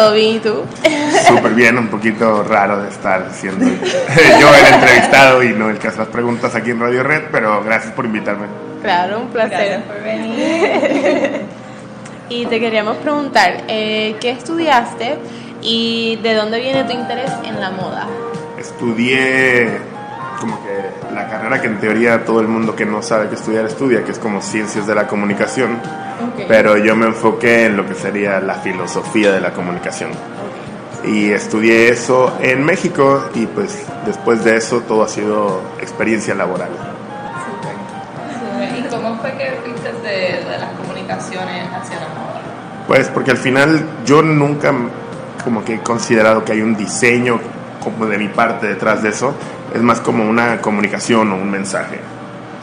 ¿Todo bien y tú? Súper bien, un poquito raro de estar siendo yo el entrevistado y no el que hace las preguntas aquí en Radio Red, pero gracias por invitarme. Claro, un placer. Gracias por venir. Y te queríamos preguntar, eh, ¿qué estudiaste y de dónde viene tu interés en la moda? Estudié como que la carrera que en teoría todo el mundo que no sabe qué estudiar estudia, que es como ciencias de la comunicación, Ok. pero yo me enfoqué en lo que sería la filosofía de la comunicación. Y estudié eso en México y pues después de eso todo ha sido experiencia laboral. ¿Y cómo fue que fuiste de, de las comunicaciones hacia la moda? Pues porque al final yo nunca como que he considerado que hay un diseño como de mi parte detrás de eso, es más como una comunicación o un mensaje.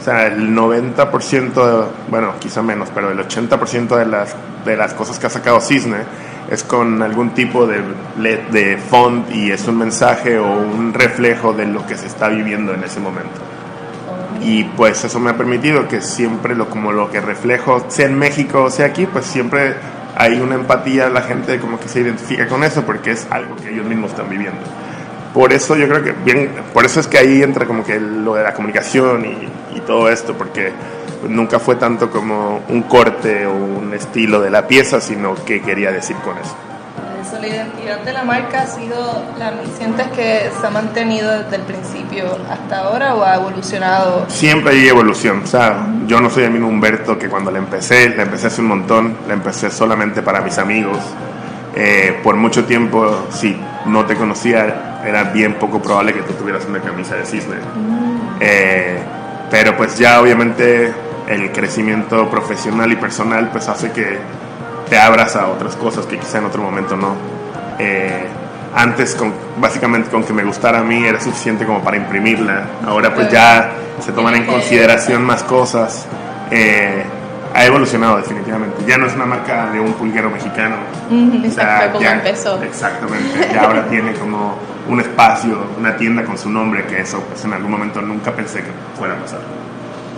O sea, el 90%, bueno, quizá menos, pero el 80% de las, de las cosas que ha sacado Cisne es con algún tipo de, de font y es un mensaje o un reflejo de lo que se está viviendo en ese momento. Y pues eso me ha permitido que siempre lo como lo que reflejo, sea en México o sea aquí, pues siempre hay una empatía, la gente como que se identifica con eso porque es algo que ellos mismos están viviendo. Por eso yo creo que bien, por eso es que ahí entra como que lo de la comunicación y, y todo esto, porque nunca fue tanto como un corte o un estilo de la pieza, sino qué quería decir con eso. Eso, la identidad de la marca ha sido, la, ¿sientes que se ha mantenido desde el principio hasta ahora o ha evolucionado? Siempre hay evolución, o sea, yo no soy el mismo Humberto que cuando la empecé, la empecé hace un montón, la empecé solamente para mis amigos. Eh, por mucho tiempo, si no te conocía, era bien poco probable que tú tuvieras una camisa de cisne. Eh, pero pues ya obviamente el crecimiento profesional y personal pues hace que te abras a otras cosas que quizá en otro momento no. Eh, antes, con, básicamente con que me gustara a mí era suficiente como para imprimirla. Ahora pues ya se toman en consideración más cosas. Eh, ha evolucionado definitivamente. Ya no es una marca de un pulguero mexicano. O sea, Exacto, como ya- empezó. Exactamente. Ya ahora tiene como un espacio, una tienda con su nombre, que eso pues en algún momento nunca pensé que fuera a pasar.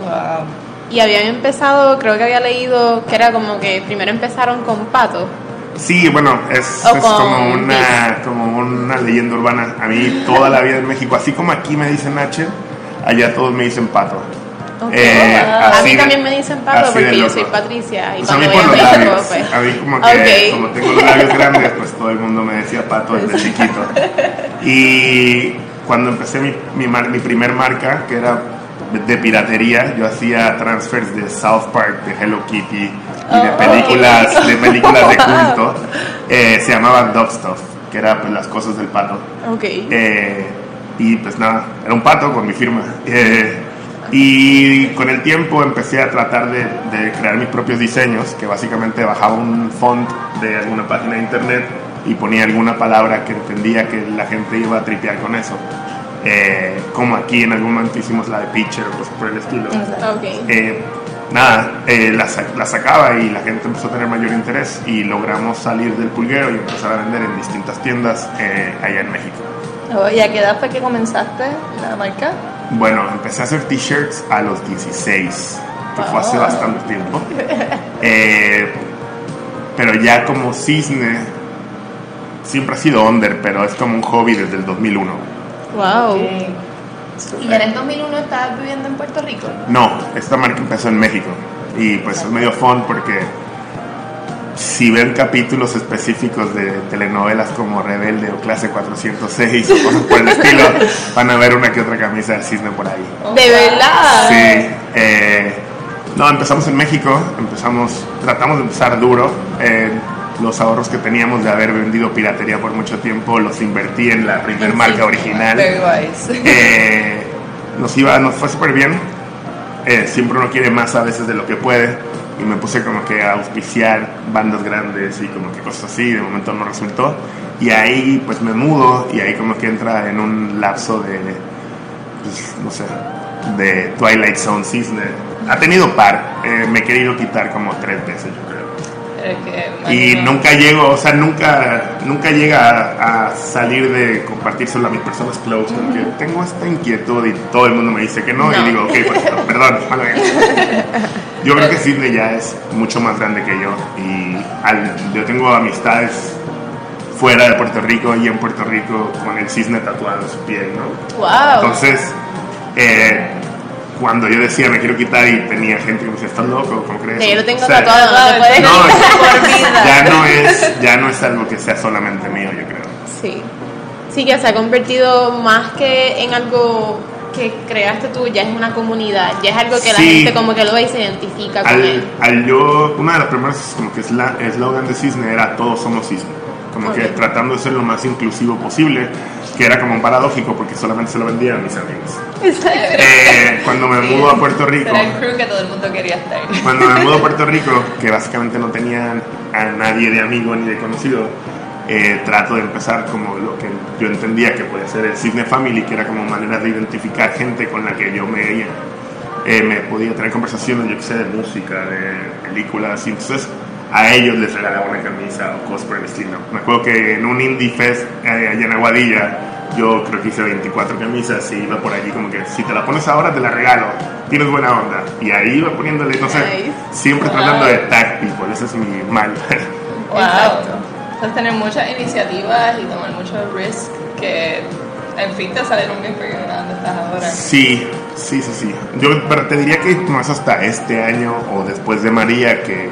Wow. Y habían empezado, creo que había leído que era como que primero empezaron con pato. Sí, bueno, es, es como, una, como una leyenda urbana. A mí toda la vida en México, así como aquí me dicen H, allá todos me dicen pato. Ok. Eh, a así mí de- también me dicen de porque yo soy Patricia. Y Pues a mí por los a labios. pues. A mí como que, Ok. como tengo los labios grandes, pues todo el mundo me decía pato desde chiquito. Y cuando empecé mi, mi, mar- mi primer marca, que era de piratería, yo hacía transfers de South Park, de Hello Kitty y de Oh, películas, de películas de culto. Eh, se llamaba Dog Stuff, que era pues, las cosas del pato. Ok. Eh, y pues nada, era un pato con mi firma. Eh, y con el tiempo empecé a tratar de, de crear mis propios diseños, que básicamente bajaba un font de alguna página de internet y ponía alguna palabra que entendía que la gente iba a tripear con eso. Eh, como aquí en algún momento hicimos la de Pitcher o cosas por el estilo. Ok. Eh, nada, eh, la, la sacaba y la gente empezó a tener mayor interés y logramos salir del pulguero y empezar a vender en distintas tiendas eh, allá en México. Oh, ¿Y a qué edad fue que comenzaste la marca? Bueno, empecé a hacer t-shirts a los 16, que fue hace bastante tiempo. Eh, pero ya como cisne, siempre ha sido under, pero es como un hobby desde el 2001. Wow. ¿Y en el 2001 estabas viviendo en Puerto Rico? No, esta marca empezó en México y pues es medio fun porque si ven capítulos específicos de telenovelas como Rebelde o Clase 406 o cosas por el estilo, van a ver una que otra camisa de cisne por ahí. De verdad. Sí, eh, no, empezamos en México, empezamos, tratamos de empezar duro. eh, los ahorros que teníamos de haber vendido piratería por mucho tiempo los invertí en la primer marca original. Eh, nos iba, nos fue súper bien. Eh, siempre uno quiere más a veces de lo que puede. Y me puse como que a auspiciar bandas grandes y como que cosas así. De momento no resultó. Y ahí pues me mudo y ahí como que entra en un lapso de, pues, no sé, de Twilight Zone Cisne. Ha tenido par. Eh, me he querido quitar como tres veces, yo Y nunca llego, o sea, nunca, nunca llega a, a salir de compartírselo a mis personas close, como que tengo esta inquietud y todo el mundo me dice que no, No. y digo, ok, pues, perdón, mala mía". Yo creo que Sidney ya es mucho más grande que yo y al- yo tengo amistades fuera de Puerto Rico y en Puerto Rico con el cisne tatuado en su piel, ¿no? Wow. Entonces, eh, cuando yo decía me quiero quitar y tenía gente que me decía, ¿estás loco? ¿Cómo crees? Ya yo lo tengo O sea, tatuado, no te ya no es ya no es algo que sea solamente mío yo creo Sí. Sí, que se ha convertido más que en algo que creaste tú, ya es una comunidad, ya es algo que la gente como que lo ve y se identifica con él. al yo una de las primeras como que esla- eslogan de Cisne era todos somos Cisne como que tratando de ser lo más inclusivo posible que era como paradójico porque solamente se lo vendía a mis amigos Eh, cuando me mudo a Puerto Rico Era el crew que todo el mundo quería estar. Cuando me mudo a Puerto Rico, que básicamente no tenía a nadie de amigo ni de conocido, eh, trato de empezar como lo que yo entendía que podía ser el Cisne Family, que era como manera de identificar gente con la que yo me, eh, me podía tener conversaciones, yo que sé, de música, de películas, y entonces a ellos les regalaba una camisa o cosas por el estilo. Me acuerdo que en un Indie Fest eh, allá en Aguadilla, yo creo que hice 24 camisas y iba por allí como que si te la pones ahora te la regalo, tienes buena onda. Y ahí iba poniéndole, entonces Nice. siempre Wow. tratando de tag people, ese es mi mal. Wow. Exacto. Entonces tener muchas iniciativas y tomar mucho risk que en fin te salieron bien porque dónde estás ahora. Sí, sí, sí, sí. Yo pero te diría que no es hasta este año o después de María que,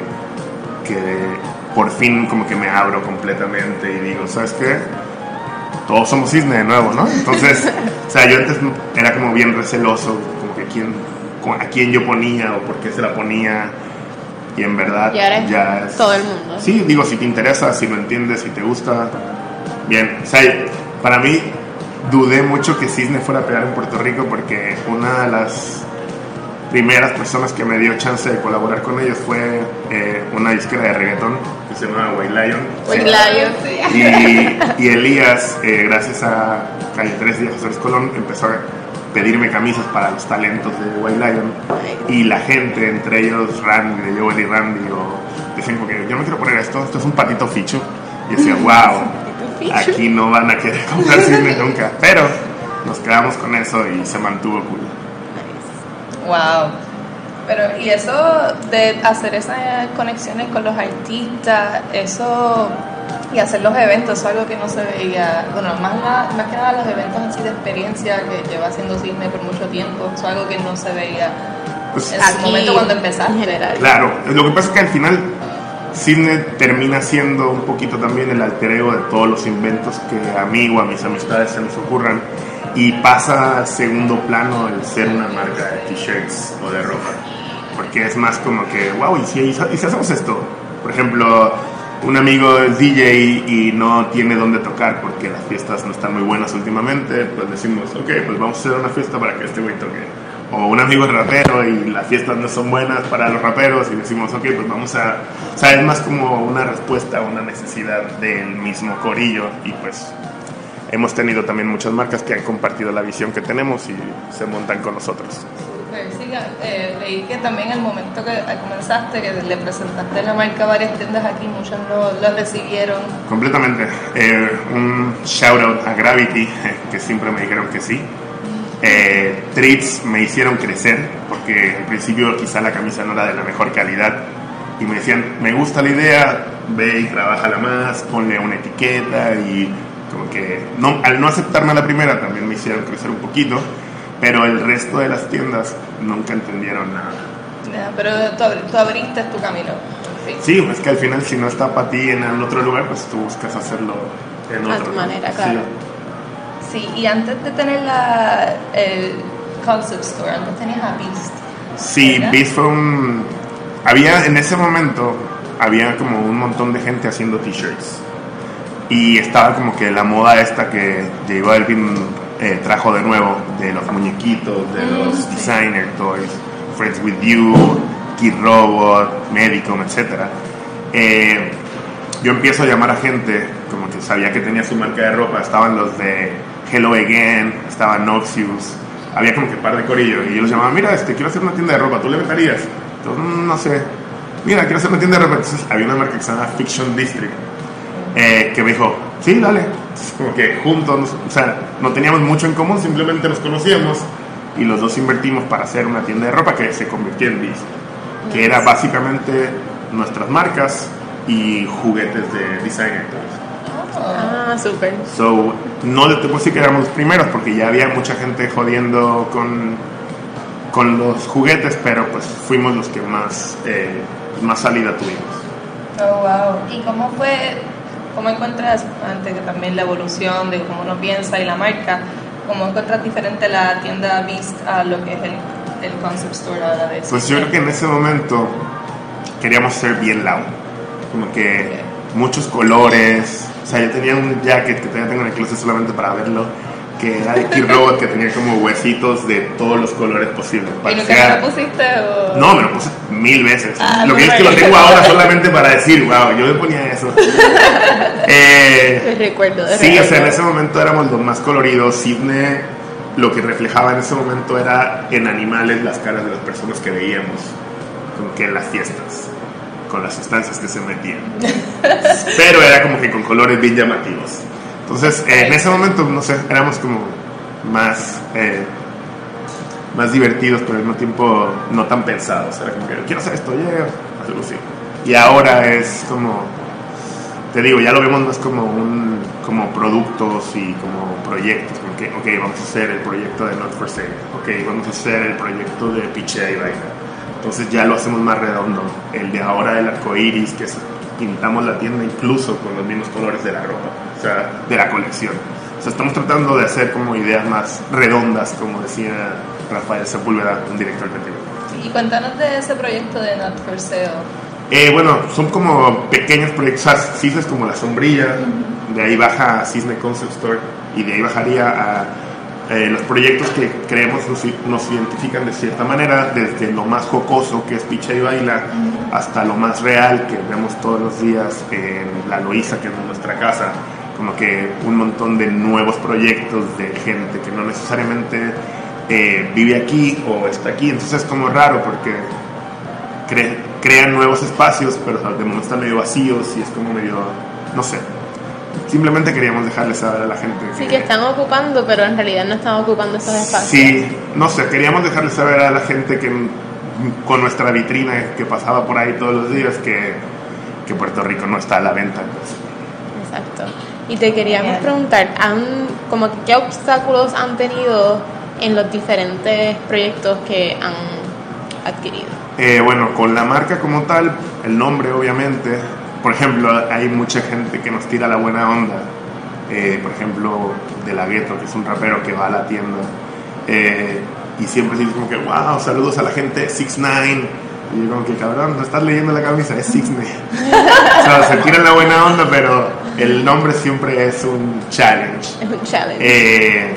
que por fin como que me abro completamente y digo, ¿sabes qué? Todos somos cisne de nuevo, ¿no? Entonces, o sea, yo antes era como bien receloso, como que quién, a quién yo ponía o por qué se la ponía. Y en verdad Y ahora es ya es... todo el mundo. Sí, digo, si te interesa, si lo entiendes, si te gusta, bien. O sea, para mí dudé mucho que Cisne fuera a pegar en Puerto Rico porque una de las primeras personas que me dio chance de colaborar con ellos fue eh, una disquera de reggaetón que se llama White Lion. White Lion. Y, y Elías, eh, gracias a Calle 13 y a José Luis Colón, empezó a pedirme camisas para los talentos de White Lion. Y la gente, entre ellos Randy, de Joel y Randy, o decían como que yo no quiero poner esto, esto es un patito ficho. Y decía, wow, aquí no van a querer comprar cine nunca. Pero nos quedamos con eso y se mantuvo cool. Wow. Pero, y eso de hacer esas conexiones con los artistas, eso, y hacer los eventos, es algo que no se veía, bueno, más, nada- más que nada los eventos así de experiencia que lleva haciendo Cisne por mucho tiempo, es algo que no se veía Pues, en su Aquí, momento cuando empezaste. En general. Claro, lo que pasa es que al final Sidney termina siendo un poquito también el alter ego de todos los inventos que a mí o a mis amistades se nos ocurran y pasa a segundo plano el ser una marca de t-shirts o de ropa. Porque es más como que, wow, ¿y si, y si hacemos esto? Por ejemplo, un amigo es DJ y no tiene dónde tocar porque las fiestas no están muy buenas últimamente, pues decimos, ok, pues vamos a hacer una fiesta para que este güey toque o un amigo es rapero y las fiestas no son buenas para los raperos y decimos, ok, pues vamos a... O sea, es más como una respuesta a una necesidad del mismo corillo y pues hemos tenido también muchas marcas que han compartido la visión que tenemos y se montan con nosotros. Súper, sí, eh, leí que también el momento que comenzaste, que le presentaste la marca a varias tiendas aquí, muchas lo, lo recibieron. Completamente. Eh, un shout out a Gravity, que siempre me dijeron que sí. Eh, Treats me hicieron crecer, porque al principio quizá la camisa no era de la mejor calidad. Y me decían, me gusta la idea, ve y trabájala más, ponle una etiqueta y como que no, al no aceptarme a la primera también me hicieron crecer un poquito, pero el resto de las tiendas nunca entendieron nada. Ya, pero tú, tú abriste tu camino. en fin. Sí, es que al final si no está para ti en el otro lugar, pues tú buscas hacerlo en A otro. tu ¿no? manera, Sí. claro. Sí, y antes de tener la, el concept store, antes tenías a Beast. Sí, ¿Verdad? Beast fue un... Había, en ese momento, había como un montón de gente haciendo t-shirts. Y estaba como que la moda esta que J Balvin eh, trajo de nuevo, de los muñequitos, de Mm, los sí. designer toys, Friends With You, Kid Robot, Medicom, etc. Eh, yo empiezo a llamar a gente, como que sabía que tenía su marca de ropa, estaban los de Hello Again, estaba Noxious, había como que par de corillos, y yo los llamaba, mira, este, quiero hacer una tienda de ropa, ¿tú le venderías? Entonces, "Mm, no sé. mira, quiero hacer una tienda de ropa. Entonces había una marca que se llama Fiction District, eh, que me dijo, sí, dale. Entonces, como que juntos, o sea, no teníamos mucho en común, simplemente nos conocíamos y los dos invertimos para hacer una tienda de ropa que se convirtió en Biz, que era básicamente nuestras marcas y juguetes de designer. Ah, súper. So, no te puedo decir que éramos los primeros porque ya había mucha gente jodiendo con, con los juguetes, pero pues fuimos los que más, eh, más salida tuvimos. Oh, wow. ¿Y cómo fue, cómo encuentras, antes que también la evolución de cómo uno piensa y la marca, cómo encuentras diferente la tienda Beast a lo que es el, el concept store ahora de Pues yo creo que en ese momento queríamos ser bien loud, como que muchos colores, o sea, yo tenía un jacket que todavía tengo en el closet solamente para verlo, que era de Kid Robot, que tenía como huesitos de todos los colores posibles. ¿Y nunca Parecía- me lo pusiste o...? No, me lo puse mil veces. Ah, lo que es que lo tengo ahora solamente para decir, wow, yo me ponía eso. eh, Te recuerdo. de sí, o sea, en ese momento éramos los más coloridos. Sidney lo que reflejaba en ese momento era en animales las caras de las personas que veíamos, como que en las fiestas, con las sustancias que se metían. Pero era como que con colores bien llamativos. Entonces, eh, en ese momento, no sé, éramos como más, eh, más divertidos, pero al mismo tiempo no tan pensados. Era como que quiero hacer esto, yeah, algo así. Y ahora es como, te digo, ya lo vemos más como un, como productos y como proyectos, como que, ok, vamos a hacer el proyecto de Not for Sale, ok, vamos a hacer el proyecto de Pichea y Vaina. Entonces ya lo hacemos más redondo. El de ahora del arco iris, que es, pintamos la tienda incluso con los mismos colores de la ropa, o sea, de la colección. O sea, estamos tratando de hacer como ideas más redondas, como decía Rafael Sepúlveda, un director creativo. Y cuéntanos de ese proyecto de Not For Sale. Eh, bueno, son como pequeños proyectos. O sea, Cisne es como la sombrilla, de ahí baja a Cisne Concept Store y de ahí bajaría a eh, los proyectos que creemos nos, nos identifican de cierta manera, desde lo más jocoso que es Picha y Baila, hasta lo más real que vemos todos los días en La Loíza, que es nuestra casa. Como que un montón de nuevos proyectos de gente que no necesariamente eh, vive aquí o está aquí. Entonces es como raro porque cre- crean nuevos espacios, pero de momento están medio vacíos y es como medio, no sé. Simplemente queríamos dejarles saber a la gente Sí, que están ocupando, pero en realidad no están ocupando esos espacios. Sí, no sé, queríamos dejarles saber a la gente que con nuestra vitrina que pasaba por ahí todos los días que, que Puerto Rico no está a la venta. pues. Exacto. Y te queríamos preguntar, ¿han, como qué obstáculos han tenido en los diferentes proyectos que han adquirido? Eh, bueno, con la marca como tal, el nombre obviamente, por ejemplo, hay mucha gente que nos tira la buena onda. Eh, por ejemplo, De La Gueto, que es un rapero que va a la tienda. eh, y siempre dice como que, wow, saludos a la gente 6 9 Y yo como que, cabrón, no estás leyendo la camisa, es 6 O sea, se tiran la buena onda, pero el nombre siempre es un challenge. Es un challenge. Eh,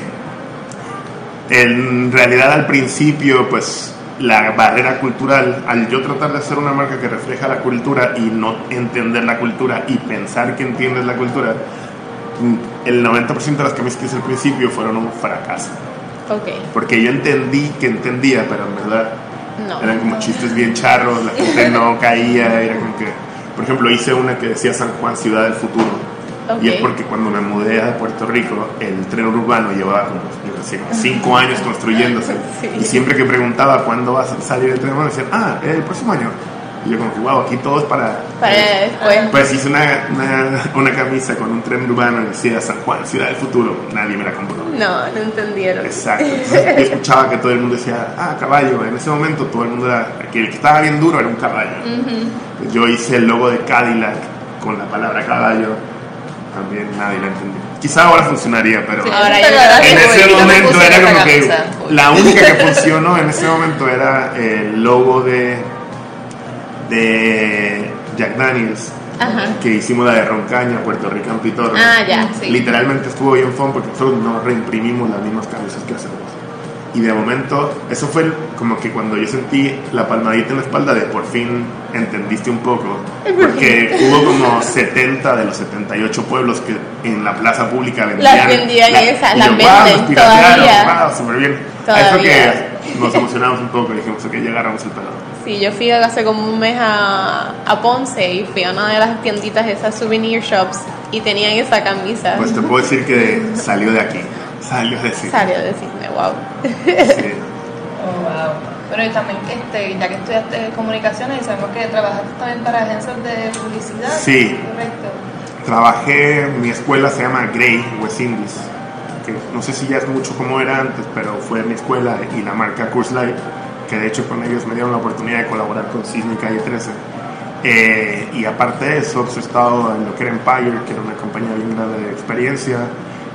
en realidad al principio, pues la barrera cultural, al yo tratar de hacer una marca que refleja la cultura y no entender la cultura y pensar que entiendes la cultura, mm, el 90% de las camisas que hice al principio fueron un fracaso. ok, Porque yo entendí que entendía, pero en verdad no. eran como chistes bien charros, la gente no caía, era como que, por ejemplo, hice una que decía San Juan, ciudad del futuro. Y es porque cuando me mudé a Puerto Rico, el tren urbano llevaba como, cinco años construyéndose. Sí. Y siempre que preguntaba cuándo va a salir el tren urbano, decían, ah, el próximo año. Y yo como que, wow, aquí todo es para... Para después. Pues hice una, una, una camisa con un tren urbano y decía San Juan, ciudad del futuro. Nadie me la compró. No, no entendieron. Exacto. Entonces, yo escuchaba que todo el mundo decía, ah, caballo. En ese momento todo el mundo era, que el que estaba bien duro era un caballo. Yo hice el logo de Cadillac con la palabra caballo. También nadie lo entendió. Quizá ahora funcionaría, pero Sí, Ahora en ese momento era como que camisa. la única que funcionó en ese momento era el logo de, de Jack Daniels. Ajá. Que hicimos la de Roncaña, Puerto Rican Pitorro. Ah, ya. Sí. Literalmente estuvo bien fun porque nosotros no reimprimimos las mismas camisas que hacemos. Y de momento, eso fue como que cuando yo sentí la palmadita en la espalda de por fin entendiste un poco. Porque hubo como 70 de los 78 pueblos que en la plaza pública vendían. Las vendían la- esas, las venden todavía. wow, súper bien. A Todavía. eso que nos emocionamos un poco y dijimos que ya agarramos el pelado. Sí, yo fui hace como un mes a, a Ponce y fui a una de las tienditas, esas souvenir shops, y tenían esa camisa. Pues te puedo decir que salió de aquí, salió de sí. Salió de Cisne, wow. Sí. Oh, wow. Pero y también, este, ya que estudiaste comunicaciones, y sabemos que trabajaste también para agencias de publicidad. Sí. Correcto. Trabajé, mi escuela se llama Grey West Indies, que no sé si ya es mucho como era antes, pero fue mi escuela y la marca Course Life, que de hecho con ellos me dieron la oportunidad de colaborar con Cisne y Calle 13. Eh, y aparte de eso, pues, he estado en lo que era Empire, que era una compañía bien grande de experiencia,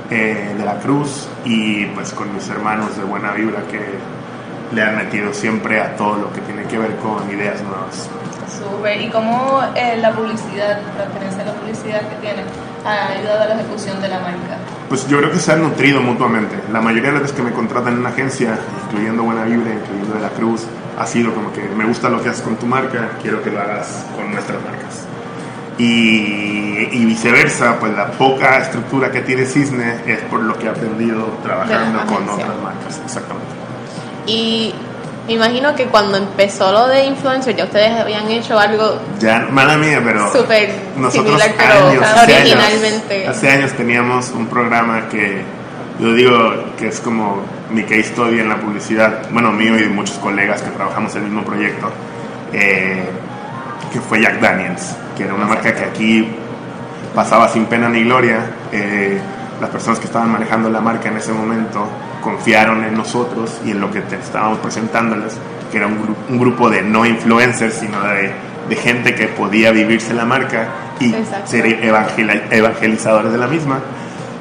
eh, de la Cruz, y pues con mis hermanos de Buena Vibra que le han metido siempre a todo lo que tiene que ver con ideas nuevas. Súper. ¿Y cómo eh, la publicidad, la experiencia de la publicidad que tienes, ha ayudado a la ejecución de la marca? Pues yo creo que se han nutrido mutuamente. La mayoría de las veces que me contratan en una agencia, incluyendo Buena Vibra, incluyendo De la Cruz, ha sido como que me gusta lo que haces con tu marca, quiero que lo hagas con nuestras marcas. Y, y viceversa, pues la poca estructura que tiene Cisne es por lo que he aprendido trabajando con otras marcas. Exactamente. Y me imagino que cuando empezó lo de influencer, ya ustedes habían hecho algo Ya, mala mía, pero súper nosotros similar, pero años, hace originalmente. años, hace años teníamos un programa que yo digo que es como mi case study en la publicidad, bueno, mío y de muchos colegas que trabajamos en el mismo proyecto, eh, que fue Jack Daniels, que era una marca que aquí pasaba sin pena ni gloria. eh, las personas que estaban manejando la marca en ese momento confiaron en nosotros y en lo que te estábamos presentándoles, que era un, gru- un grupo de no influencers, sino de, de gente que podía vivirse la marca y Exacto. ser evangela- evangelizadores de la misma.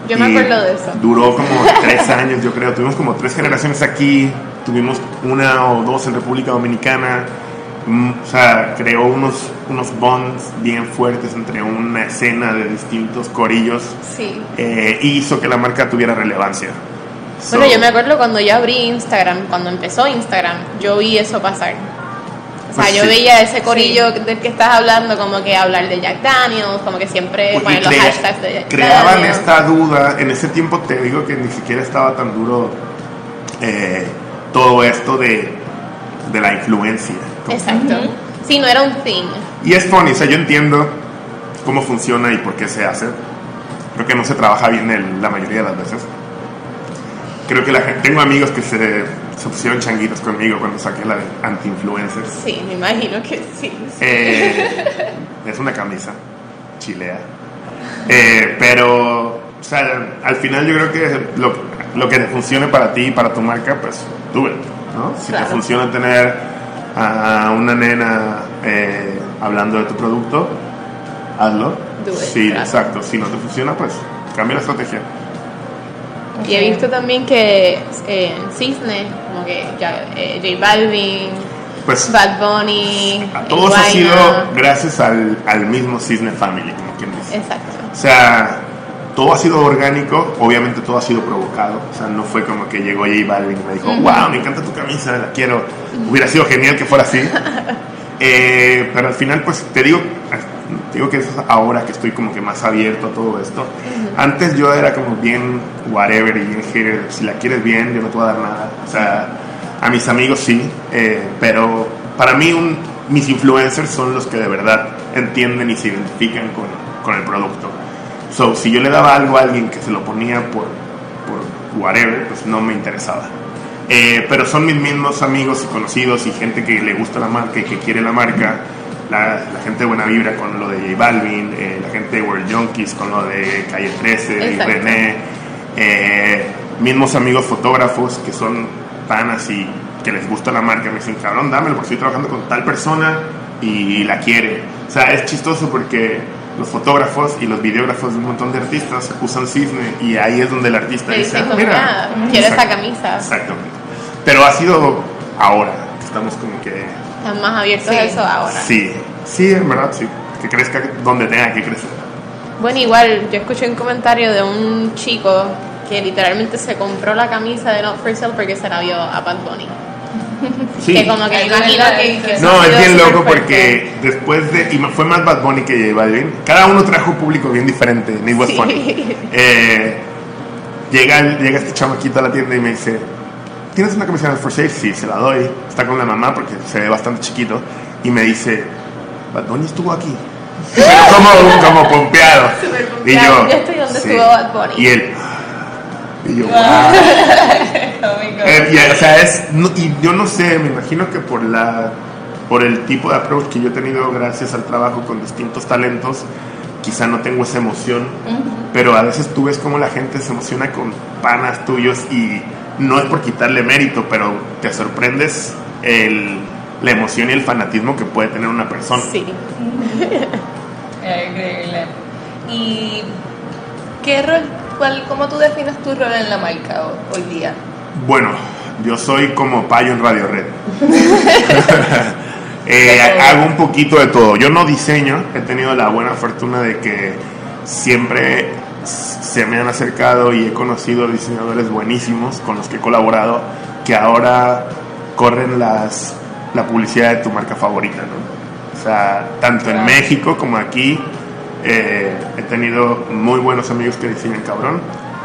Yo me Y acuerdo de eso. Duró como tres años, yo creo. Tuvimos como tres generaciones aquí, tuvimos una o dos en República Dominicana. Mm, O sea, creó unos, unos bonds bien fuertes entre una escena de distintos corillos Sí. eh, hizo que la marca tuviera relevancia. Bueno, So, yo me acuerdo cuando yo abrí Instagram, cuando empezó Instagram, yo vi eso pasar. O sea, Pues yo sí. veía ese corillo del que estás hablando, como que hablar de Jack Daniels, como que siempre pues, y ponen los hashtags de Jack creaban Daniels. esta duda. En ese tiempo te digo que ni siquiera estaba tan duro eh, todo esto de, de la influencia. Exacto. Sí, no era un thing. Y es funny, o sea, yo entiendo cómo funciona y por qué se hace. Creo que no se trabaja bien el- la mayoría de las veces. Creo que la gente, tengo amigos que se, se pusieron changuitos conmigo cuando saqué la de anti-influencers. Sí, me imagino que sí. Eh, es una camisa chilea. Eh, pero, o sea, al final yo creo que lo, lo que te funcione para ti y para tu marca, pues it, ¿no? Si Claro. te funciona tener a una nena eh, hablando de tu producto, hazlo. It, sí, claro. exacto. Si no te funciona, pues cambia la estrategia. Y he visto también que eh, Cisne, como que ya, eh, J Balvin, Pues Bad Bunny, a todos ha sido gracias al, al mismo Cisne Family, como quien dice. Exacto. O sea, todo ha sido orgánico, obviamente todo ha sido provocado. O sea, no fue como que llegó J Balvin y me dijo, wow, me encanta tu camisa, la quiero. Hubiera sido genial que fuera así. Eh, pero al final, pues te digo, te digo que eso es ahora que estoy como que más abierto a todo esto. Antes yo era como bien whatever y bien hater. Si la quieres bien, yo no te voy a dar nada. O sea, a mis amigos sí, eh, pero para mí un- mis influencers son los que de verdad entienden y se identifican con, con el producto. So, si yo le daba algo a alguien que se lo ponía por, por whatever, pues no me interesaba. Eh, pero son mis mismos amigos y conocidos y gente que le gusta la marca y que quiere la marca. La, la gente de Buena Vibra con lo de J Balvin, eh, la gente de World Junkies con lo de Calle 13 y Exacto. René, eh, mismos amigos fotógrafos que son panas y que les gusta la marca, me dicen, cabrón, dámelo porque estoy trabajando con tal persona y la quiere. O sea, es chistoso porque los fotógrafos y los videógrafos de un montón de artistas usan cisne y ahí es donde el artista Te dice, dicen "Ah, como, mira, "Ah, quiero esa camisa. Exactamente. Pero ha sido ahora, estamos como que... Están más abiertos Sí. a eso ahora. Sí, sí, en verdad, sí. Que crezca donde tenga que crecer. Bueno, igual, yo escuché un comentario de un chico que literalmente se compró la camisa de Not For Sale porque se la vio a Bad Bunny. Sí. Que como que que, que No, es bien loco fuerte. porque después de. Y fue más Bad Bunny que J Balvin. Cada uno trajo público bien diferente. Ni Bad Sí. Bunny. Eh, llega, llega este chamaquito a la tienda y me dice: ¿tienes una camiseta de For Safe? Sí, se la doy. Está con la mamá porque se ve bastante chiquito. Y me dice, Bad Bunny estuvo aquí. como, como pompeado. Y yo, Yo estoy donde sí. estuvo Bad Bunny. Y él, y yo, wow. Eh, y, o sea, es, no- y yo no sé, me imagino que por la por el tipo de approach que yo he tenido gracias al trabajo con distintos talentos, quizá no tengo esa emoción, pero a veces tú ves cómo la gente se emociona con panas tuyos y no es por quitarle mérito, pero te sorprendes el, la emoción y el fanatismo que puede tener una persona. Sí. Increíble. ¿Y qué rol, cuál, cómo tú defines tu rol en la marca ho- hoy día? Bueno, yo soy como payo en Radio Red. Eh, hago un poquito de todo. Yo no diseño, he tenido la buena fortuna de que siempre se me han acercado y he conocido diseñadores buenísimos con los que he colaborado que ahora corren las, la publicidad de tu marca favorita. ¿no? O sea, tanto en. México como aquí eh, he tenido muy buenos amigos que diseñan cabrón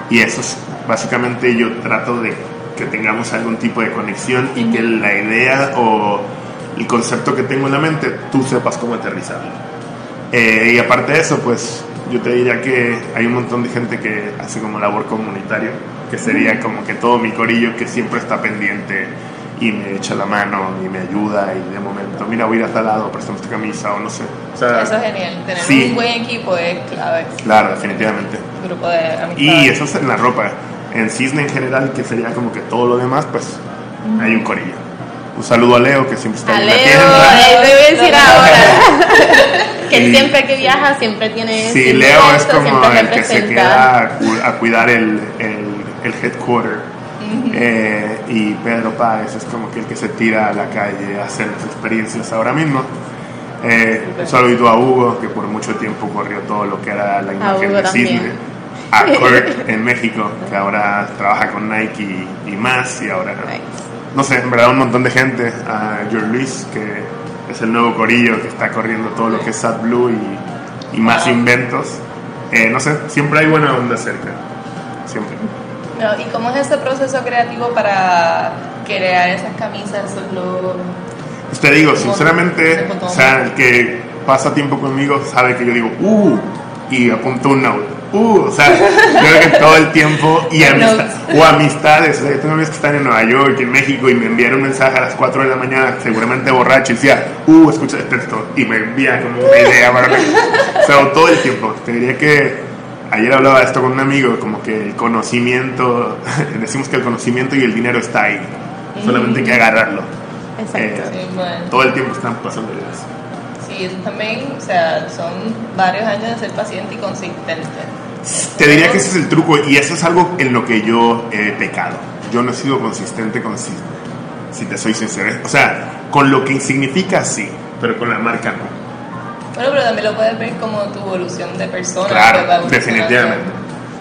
y eso es básicamente yo trato de que tengamos algún tipo de conexión y que la idea o el concepto que tengo en la mente tú sepas cómo aterrizarlo. Eh, y aparte de eso, pues yo te diría que hay un montón de gente que hace como labor comunitaria, que sería como que todo mi corillo que siempre está pendiente y me echa la mano y me ayuda y de momento, mira, voy a ir a tal lado, préstame esta camisa o no sé. O sea, Eso es genial. Tener sí. un buen equipo es clave. claro, definitivamente. Grupo de amistades. Y eso es en la ropa. En Cisne en general, que sería como que todo lo demás, pues hay un corillo. Un saludo a Leo, que siempre está A en la Leo, tienda. él me voy a decir ahora. que él siempre que viaja siempre tiene. Sí, siempre Leo es esto, como el que se queda a, cu- a cuidar el, el, el headquarter. Eh, y Pedro Páez es como que el que se tira a la calle a hacer las experiencias ahora mismo. Eh, un saludo a Hugo, que por mucho tiempo corrió todo lo que era la imagen de también. Cisne. A Kurt en México, que ahora trabaja con Nike y, y más. Y ahora, Nice. no sé, en verdad un montón de gente. A George Luis, que es el nuevo corillo que está corriendo todo lo que es Sad Blue y, y más Wow. inventos. Eh, no sé, siempre hay buena onda cerca. Siempre. No, ¿Y cómo es ese proceso creativo para crear esas camisas, esos logos? Pues te digo, sinceramente, o sea, el que pasa tiempo conmigo sabe que yo digo, uh, y apunto un note. Uh, o sea, yo creo que todo el tiempo, y amistad, o amistades, o sea, yo tengo amigos que están en Nueva York, en México, y me envían un mensaje a las 4 de la mañana, seguramente borracho, y decía, uh, escucha este texto, y me envía como una idea para mí. O sea, todo el tiempo. Te diría que ayer hablaba de esto con un amigo, como que el conocimiento, decimos que el conocimiento y el dinero está ahí, solamente hay que agarrarlo. Exacto. Eh, todo el tiempo están pasando ideas. Sí, eso también, o sea, son varios años de ser paciente y consistente. Te diría que ese es el truco y eso es algo en lo que yo he pecado. Yo no he sido consistente con si, si te soy sincero. O sea, con lo que significa sí, pero con la marca no. Bueno, pero también lo puedes ver como tu evolución de persona. Claro, definitivamente.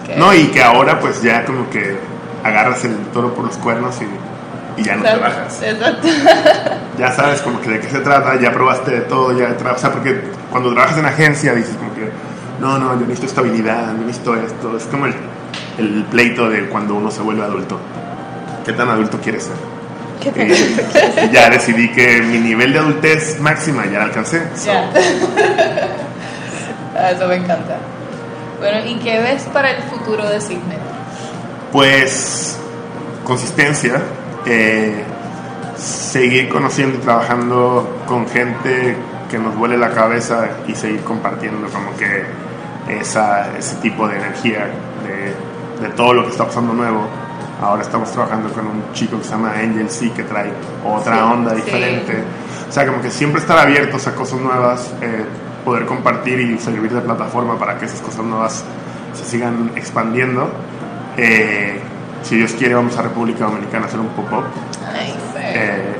Que- No, y que ahora pues ya como que agarras el toro por los cuernos y, y ya no te Exacto, bajas. exacto. Ya sabes como que de qué se trata, ya probaste de todo, ya tra- o sea, porque cuando trabajas en agencia dices como que no, no, yo necesito estabilidad, yo necesito esto, es como el, el pleito de cuando uno se vuelve adulto. ¿Qué tan adulto quieres ser? ¿Qué tal? Eh, ya decidí que mi nivel de adultez máxima ya la alcancé. so, Ya. Ah, Eso me encanta. Bueno, ¿y qué ves para el futuro de Cisne? Pues consistencia, eh, seguir conociendo y trabajando con gente que nos vuele la cabeza y seguir compartiendo como que esa, ese tipo de energía de, de todo lo que está pasando nuevo. Ahora estamos trabajando con un chico que se llama Angel C que trae otra Sí, onda sí. diferente. O sea, como que siempre estar abiertos a cosas nuevas, eh, poder compartir y servir de plataforma para que esas cosas nuevas se sigan expandiendo. Eh, si Dios quiere, vamos a República Dominicana a hacer un pop-up. Eh,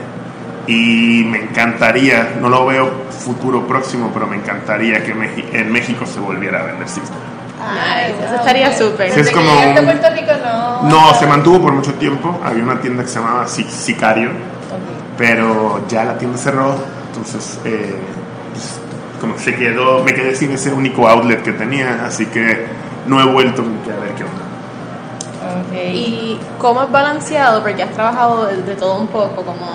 y me encantaría, no lo veo futuro próximo, pero me encantaría que Meji- en México se volviera a vender System. Nice, eso estaría súper. Sí, es como un- Puerto Rico no. No, se mantuvo por mucho tiempo. Había una tienda que se llamaba Sic- Sicario, Ok. pero ya la tienda cerró. Entonces, eh, pues, como que se quedó, me quedé sin ese único outlet que tenía, así que no he vuelto a ver qué onda. Okay. ¿Y cómo has balanceado, porque has trabajado de, de todo un poco, como,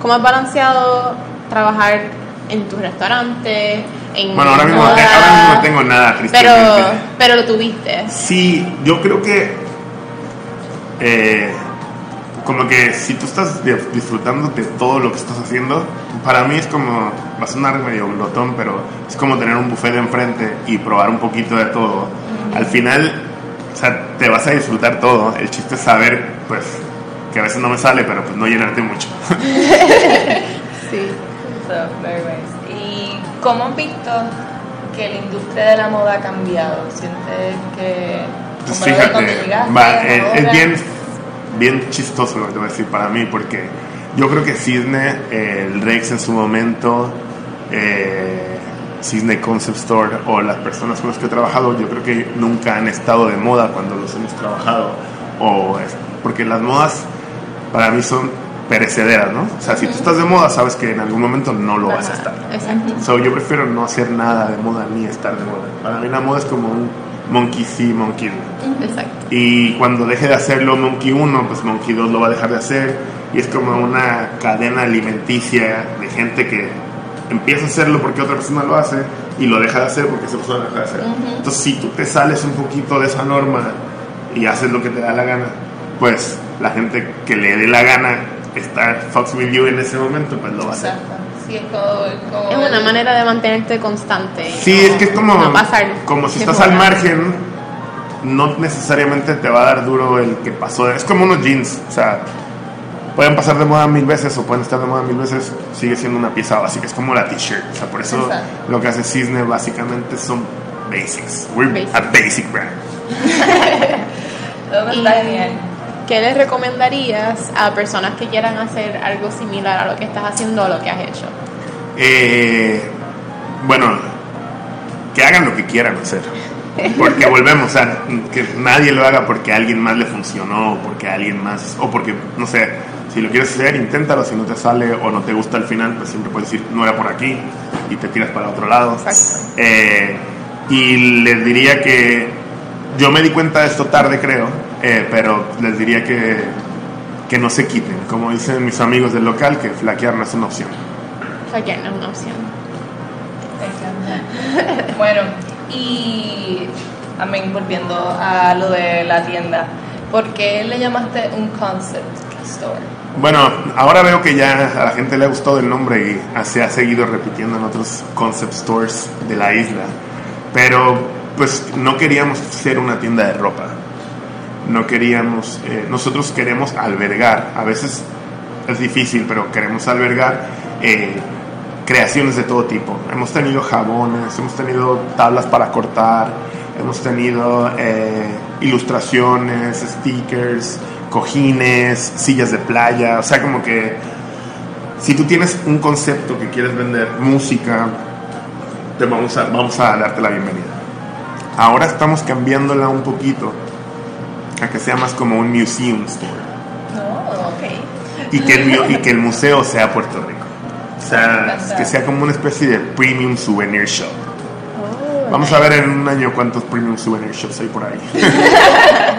cómo has balanceado trabajar en tu restaurante, en Bueno, ahora mismo, moda? ahora mismo no tengo nada, pero, tristemente. pero lo tuviste. Sí, yo creo que eh, como que si tú estás di- disfrutando de todo lo que estás haciendo, para mí es como, va a sonar medio glotón, pero es como tener un buffet de enfrente y probar un poquito de todo. Al final, o sea, te vas a disfrutar todo. El chiste es saber, pues, que a veces no me sale, pero pues no llenarte mucho. Sí. So, very nice. ¿Y cómo has visto que la industria de la moda ha cambiado? ¿Sientes que... Pues fíjate, va, es bien, bien chistoso lo que te voy a decir para mí, porque yo creo que Cisne, eh, el Rex en su momento, eh, Cisne Concept Store o las personas con las que he trabajado, yo creo que nunca han estado de moda cuando los hemos trabajado, o es- porque las modas para mí son perecederas, ¿no? O sea, si tú estás de moda, sabes que en algún momento no lo vas a estar. Exacto. So, yo prefiero no hacer nada de moda ni estar de moda. Para mí la moda es como un monkey see, monkey do. Exacto. Y cuando deje de hacerlo Monkey 1, pues Monkey 2 lo va a dejar de hacer. Y es como una cadena alimenticia de gente que empieza a hacerlo porque otra persona lo hace y lo deja de hacer porque esa persona lo deja de hacer. Entonces, si tú te sales un poquito de esa norma y haces lo que te da la gana, pues la gente que le dé la gana estar Fox with you en ese momento, pues lo va a hacer. Exacto. Sí, es como... como Es una el- manera de mantenerte constante. Sí, no- es que es como, no pasar como si estás al margen, no necesariamente te va a dar duro el que pasó. Es como unos jeans, o sea, pueden pasar de moda mil veces o pueden estar de moda mil veces, sigue siendo una pieza básica, es como la t-shirt. O sea, por eso Exacto. lo que hace Cisne básicamente son basics. We're a basic brand. Todo está genial. ¿Qué les recomendarías a personas que quieran hacer algo similar a lo que estás haciendo o lo que has hecho? Eh, bueno, que hagan lo que quieran hacer. Porque volvemos, o sea, que nadie lo haga porque a alguien más le funcionó, o porque a alguien más, o porque, no sé, si lo quieres hacer, inténtalo, si no te sale o no te gusta al final, pues siempre puedes decir, no era por aquí, y te tiras para otro lado. Exacto. Eh, y les diría que yo me di cuenta de esto tarde, creo, eh, pero les diría que, que no se quiten, como dicen mis amigos del local, que flaquear no es una opción. Flaquear no es una opción. Bueno, y amén, volviendo a lo de la tienda, ¿por qué le llamaste un concept store? Bueno, ahora veo que ya a la gente le ha gustado el nombre y se ha seguido repitiendo en otros concept stores de la isla. Pero pues no queríamos ser una tienda de ropa. No queríamos, eh, nosotros queremos albergar, a veces es difícil, pero queremos albergar eh, creaciones de todo tipo. Hemos tenido jabones, hemos tenido tablas para cortar, hemos tenido eh, ilustraciones, stickers, cojines, sillas de playa, o sea, como que si tú tienes un concepto que quieres vender, música, te vamos a, vamos a darte la bienvenida. Ahora estamos cambiándola un poquito a que sea más como un museum store No, ok. y que el, y que el museo sea Puerto Rico. O sea, que sea como una especie de premium souvenir shop. Vamos a ver en un año cuántos premium souvenir shops hay por ahí.